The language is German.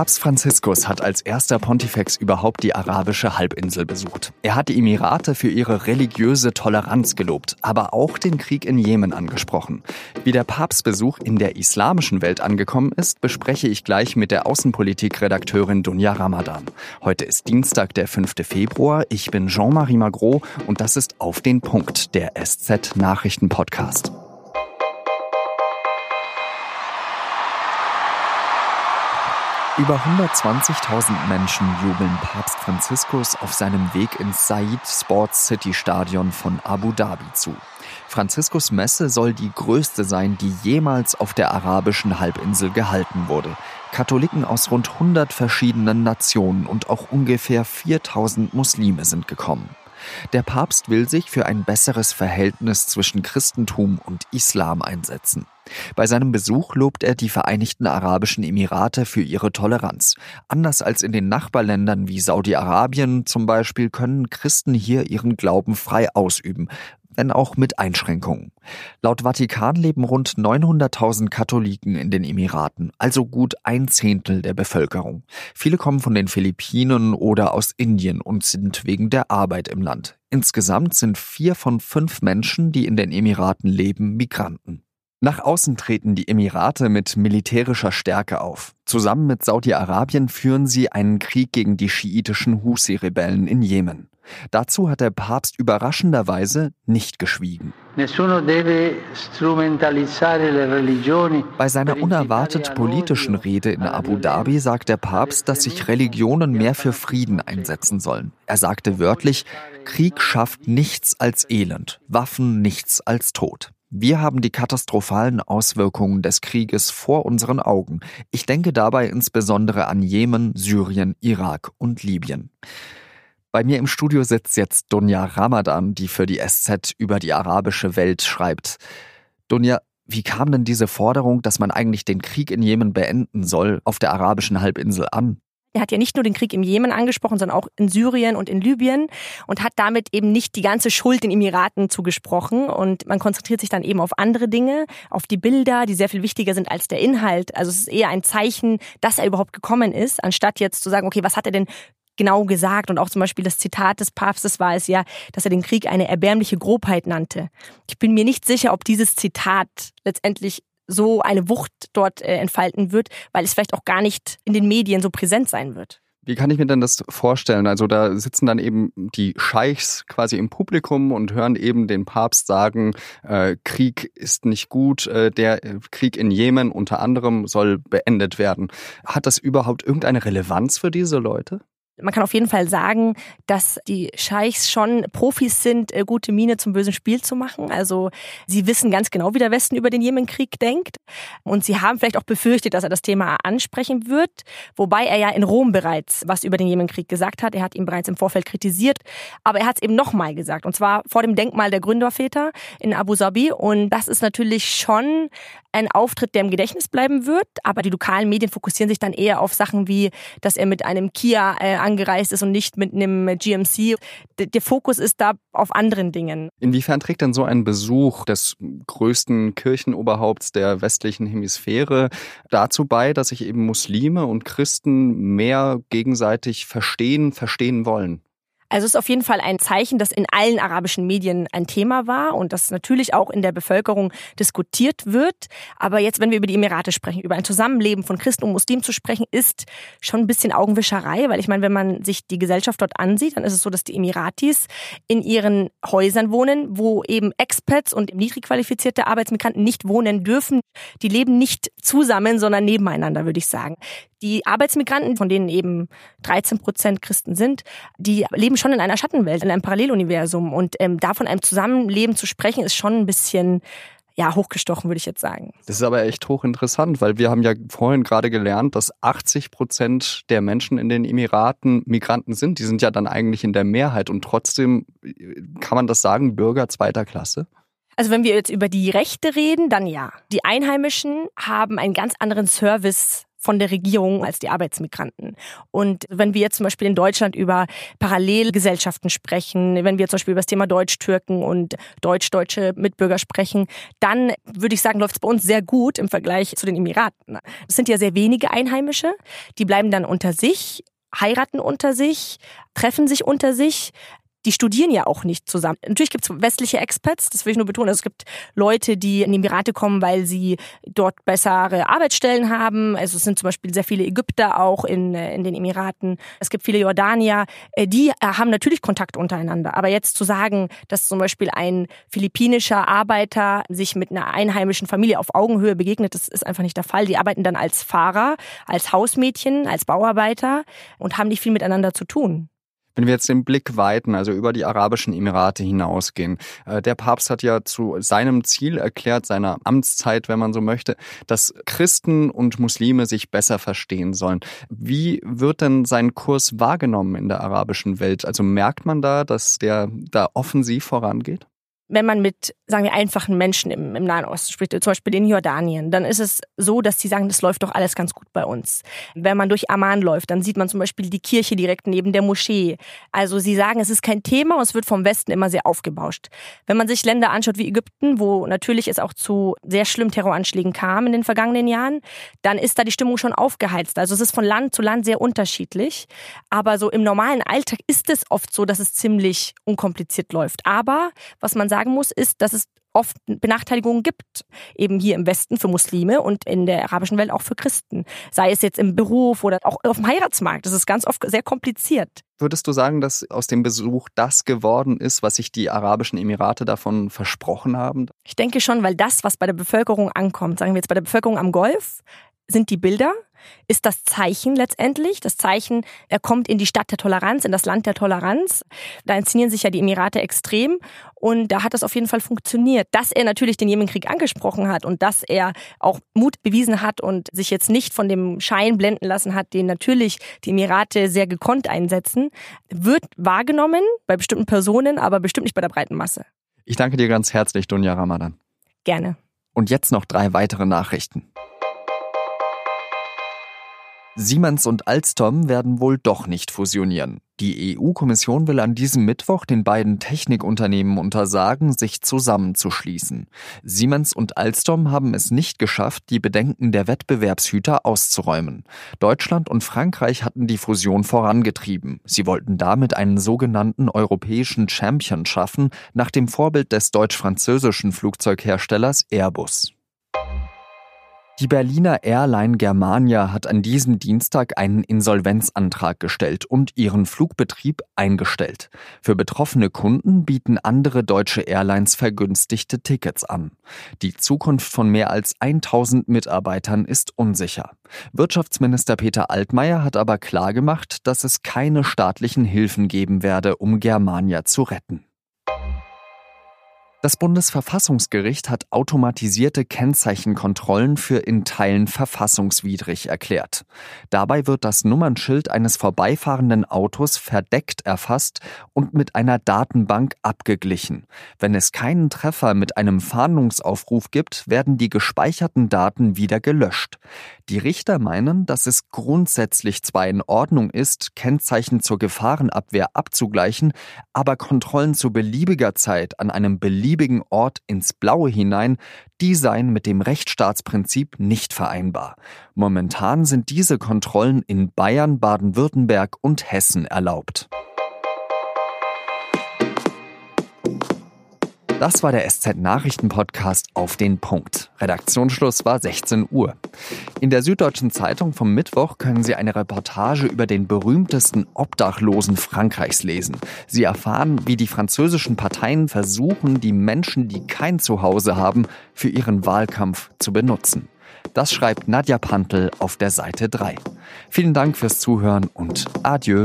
Papst Franziskus hat als erster Pontifex überhaupt die arabische Halbinsel besucht. Er hat die Emirate für ihre religiöse Toleranz gelobt, aber auch den Krieg in Jemen angesprochen. Wie der Papstbesuch in der islamischen Welt angekommen ist, bespreche ich gleich mit der Außenpolitik-Redakteurin Dunja Ramadan. Heute ist Dienstag, der 5. Februar. Ich bin Jean-Marie Magro und das ist auf den Punkt der SZ Nachrichten Podcast. Über 120.000 Menschen jubeln Papst Franziskus auf seinem Weg ins Said Sports City Stadion von Abu Dhabi zu. Franziskus Messe soll die größte sein, die jemals auf der arabischen Halbinsel gehalten wurde. Katholiken aus rund 100 verschiedenen Nationen und auch ungefähr 4000 Muslime sind gekommen. Der Papst will sich für ein besseres Verhältnis zwischen Christentum und Islam einsetzen. Bei seinem Besuch lobt er die Vereinigten Arabischen Emirate für ihre Toleranz. Anders als in den Nachbarländern wie Saudi-Arabien zum Beispiel können Christen hier ihren Glauben frei ausüben, wenn auch mit Einschränkungen. Laut Vatikan leben rund 900.000 Katholiken in den Emiraten, also gut ein Zehntel der Bevölkerung. Viele kommen von den Philippinen oder aus Indien und sind wegen der Arbeit im Land. Insgesamt sind vier von fünf Menschen, die in den Emiraten leben, Migranten. Nach außen treten die Emirate mit militärischer Stärke auf. Zusammen mit Saudi-Arabien führen sie einen Krieg gegen die schiitischen Husi-Rebellen in Jemen. Dazu hat der Papst überraschenderweise nicht geschwiegen. Bei seiner unerwartet politischen Rede in Abu Dhabi sagt der Papst, dass sich Religionen mehr für Frieden einsetzen sollen. Er sagte wörtlich, Krieg schafft nichts als Elend, Waffen nichts als Tod. Wir haben die katastrophalen Auswirkungen des Krieges vor unseren Augen. Ich denke dabei insbesondere an Jemen, Syrien, Irak und Libyen. Bei mir im Studio sitzt jetzt Dunja Ramadan, die für die SZ über die arabische Welt schreibt. Dunja, wie kam denn diese Forderung, dass man eigentlich den Krieg in Jemen beenden soll, auf der arabischen Halbinsel an? Er hat ja nicht nur den Krieg im Jemen angesprochen, sondern auch in Syrien und in Libyen und hat damit eben nicht die ganze Schuld den Emiraten zugesprochen. Und man konzentriert sich dann eben auf andere Dinge, auf die Bilder, die sehr viel wichtiger sind als der Inhalt. Also es ist eher ein Zeichen, dass er überhaupt gekommen ist, anstatt jetzt zu sagen, okay, was hat er denn genau gesagt? Und auch zum Beispiel das Zitat des Papstes war es ja, dass er den Krieg eine erbärmliche Grobheit nannte. Ich bin mir nicht sicher, ob dieses Zitat letztendlich so eine Wucht dort äh, entfalten wird, weil es vielleicht auch gar nicht in den Medien so präsent sein wird. Wie kann ich mir denn das vorstellen? Also da sitzen dann eben die Scheichs quasi im Publikum und hören eben den Papst sagen, äh, Krieg ist nicht gut, äh, der Krieg in Jemen unter anderem soll beendet werden. Hat das überhaupt irgendeine Relevanz für diese Leute? Man kann auf jeden Fall sagen, dass die Scheichs schon Profis sind, äh, gute Miene zum bösen Spiel zu machen. Also sie wissen ganz genau, wie der Westen über den Jemenkrieg denkt. Und sie haben vielleicht auch befürchtet, dass er das Thema ansprechen wird. Wobei er ja in Rom bereits was über den Jemenkrieg gesagt hat. Er hat ihn bereits im Vorfeld kritisiert. Aber er hat es eben nochmal gesagt. Und zwar vor dem Denkmal der Gründerväter in Abu Dhabi. Und das ist natürlich schon ein Auftritt, der im Gedächtnis bleiben wird. Aber die lokalen Medien fokussieren sich dann eher auf Sachen wie, dass er mit einem Kia äh, angereist ist und nicht mit einem GMC. Der Fokus ist da auf anderen Dingen. Inwiefern trägt denn so ein Besuch des größten Kirchenoberhaupts der westlichen Hemisphäre dazu bei, dass sich eben Muslime und Christen mehr gegenseitig verstehen, verstehen wollen? Also es ist auf jeden Fall ein Zeichen, das in allen arabischen Medien ein Thema war und das natürlich auch in der Bevölkerung diskutiert wird. Aber jetzt, wenn wir über die Emirate sprechen, über ein Zusammenleben von Christen und Muslimen zu sprechen, ist schon ein bisschen Augenwischerei, weil ich meine, wenn man sich die Gesellschaft dort ansieht, dann ist es so, dass die Emiratis in ihren Häusern wohnen, wo eben Expats und niedrig qualifizierte Arbeitsmigranten nicht wohnen dürfen. Die leben nicht zusammen, sondern nebeneinander, würde ich sagen. Die Arbeitsmigranten, von denen eben 13 Prozent Christen sind, die leben schon in einer Schattenwelt, in einem Paralleluniversum. Und ähm, da von einem Zusammenleben zu sprechen, ist schon ein bisschen ja, hochgestochen, würde ich jetzt sagen. Das ist aber echt hochinteressant, weil wir haben ja vorhin gerade gelernt, dass 80 Prozent der Menschen in den Emiraten Migranten sind. Die sind ja dann eigentlich in der Mehrheit und trotzdem äh, kann man das sagen, Bürger zweiter Klasse? Also wenn wir jetzt über die Rechte reden, dann ja. Die Einheimischen haben einen ganz anderen Service von der Regierung als die Arbeitsmigranten. Und wenn wir jetzt zum Beispiel in Deutschland über Parallelgesellschaften sprechen, wenn wir zum Beispiel über das Thema Deutsch-Türken und deutsch-deutsche Mitbürger sprechen, dann würde ich sagen, läuft es bei uns sehr gut im Vergleich zu den Emiraten. Es sind ja sehr wenige Einheimische, die bleiben dann unter sich heiraten unter sich, treffen sich unter sich, die studieren ja auch nicht zusammen. Natürlich gibt es westliche Expats, das will ich nur betonen. Also es gibt Leute, die in die Emirate kommen, weil sie dort bessere Arbeitsstellen haben. Also es sind zum Beispiel sehr viele Ägypter auch in, äh, in den Emiraten. Es gibt viele Jordanier. Äh, die äh, haben natürlich Kontakt untereinander. Aber jetzt zu sagen, dass zum Beispiel ein philippinischer Arbeiter sich mit einer einheimischen Familie auf Augenhöhe begegnet, das ist einfach nicht der Fall. Die arbeiten dann als Fahrer, als Hausmädchen, als Bauarbeiter und haben nicht viel miteinander zu tun. Wenn wir jetzt den Blick weiten, also über die Arabischen Emirate hinausgehen, äh, der Papst hat ja zu seinem Ziel erklärt, seiner Amtszeit, wenn man so möchte, dass Christen und Muslime sich besser verstehen sollen. Wie wird denn sein Kurs wahrgenommen in der arabischen Welt? Also merkt man da, dass der da offensiv vorangeht? Wenn man mit, sagen wir, einfachen Menschen im, im Nahen Osten spricht, zum Beispiel in Jordanien, dann ist es so, dass sie sagen, das läuft doch alles ganz gut bei uns. Wenn man durch Amman läuft, dann sieht man zum Beispiel die Kirche direkt neben der Moschee. Also sie sagen, es ist kein Thema und es wird vom Westen immer sehr aufgebauscht. Wenn man sich Länder anschaut wie Ägypten, wo natürlich es auch zu sehr schlimmen Terroranschlägen kam in den vergangenen Jahren, dann ist da die Stimmung schon aufgeheizt. Also es ist von Land zu Land sehr unterschiedlich. Aber so im normalen Alltag ist es oft so, dass es ziemlich unkompliziert läuft. Aber was man sagt, sagen muss, ist, dass es oft Benachteiligungen gibt, eben hier im Westen für Muslime und in der arabischen Welt auch für Christen. Sei es jetzt im Beruf oder auch auf dem Heiratsmarkt. Das ist ganz oft sehr kompliziert. Würdest du sagen, dass aus dem Besuch das geworden ist, was sich die Arabischen Emirate davon versprochen haben? Ich denke schon, weil das, was bei der Bevölkerung ankommt, sagen wir jetzt bei der Bevölkerung am Golf, sind die Bilder, ist das Zeichen letztendlich. Das Zeichen, er kommt in die Stadt der Toleranz, in das Land der Toleranz. Da inszenieren sich ja die Emirate extrem und da hat das auf jeden Fall funktioniert. Dass er natürlich den Jemenkrieg angesprochen hat und dass er auch Mut bewiesen hat und sich jetzt nicht von dem Schein blenden lassen hat, den natürlich die Emirate sehr gekonnt einsetzen, wird wahrgenommen bei bestimmten Personen, aber bestimmt nicht bei der breiten Masse. Ich danke dir ganz herzlich, Dunja Ramadan. Gerne. Und jetzt noch drei weitere Nachrichten. Siemens und Alstom werden wohl doch nicht fusionieren. Die EU-Kommission will an diesem Mittwoch den beiden Technikunternehmen untersagen, sich zusammenzuschließen. Siemens und Alstom haben es nicht geschafft, die Bedenken der Wettbewerbshüter auszuräumen. Deutschland und Frankreich hatten die Fusion vorangetrieben. Sie wollten damit einen sogenannten europäischen Champion schaffen, nach dem Vorbild des deutsch-französischen Flugzeugherstellers Airbus. Die Berliner Airline Germania hat an diesem Dienstag einen Insolvenzantrag gestellt und ihren Flugbetrieb eingestellt. Für betroffene Kunden bieten andere deutsche Airlines vergünstigte Tickets an. Die Zukunft von mehr als 1000 Mitarbeitern ist unsicher. Wirtschaftsminister Peter Altmaier hat aber klargemacht, dass es keine staatlichen Hilfen geben werde, um Germania zu retten. Das Bundesverfassungsgericht hat automatisierte Kennzeichenkontrollen für in Teilen verfassungswidrig erklärt. Dabei wird das Nummernschild eines vorbeifahrenden Autos verdeckt erfasst und mit einer Datenbank abgeglichen. Wenn es keinen Treffer mit einem Fahndungsaufruf gibt, werden die gespeicherten Daten wieder gelöscht. Die Richter meinen, dass es grundsätzlich zwar in Ordnung ist, Kennzeichen zur Gefahrenabwehr abzugleichen, aber Kontrollen zu beliebiger Zeit an einem beliebigen Ort ins Blaue hinein, die seien mit dem Rechtsstaatsprinzip nicht vereinbar. Momentan sind diese Kontrollen in Bayern, Baden-Württemberg und Hessen erlaubt. Das war der SZ-Nachrichten-Podcast auf den Punkt. Redaktionsschluss war 16 Uhr. In der Süddeutschen Zeitung vom Mittwoch können Sie eine Reportage über den berühmtesten Obdachlosen Frankreichs lesen. Sie erfahren, wie die französischen Parteien versuchen, die Menschen, die kein Zuhause haben, für ihren Wahlkampf zu benutzen. Das schreibt Nadja Pantel auf der Seite 3. Vielen Dank fürs Zuhören und adieu.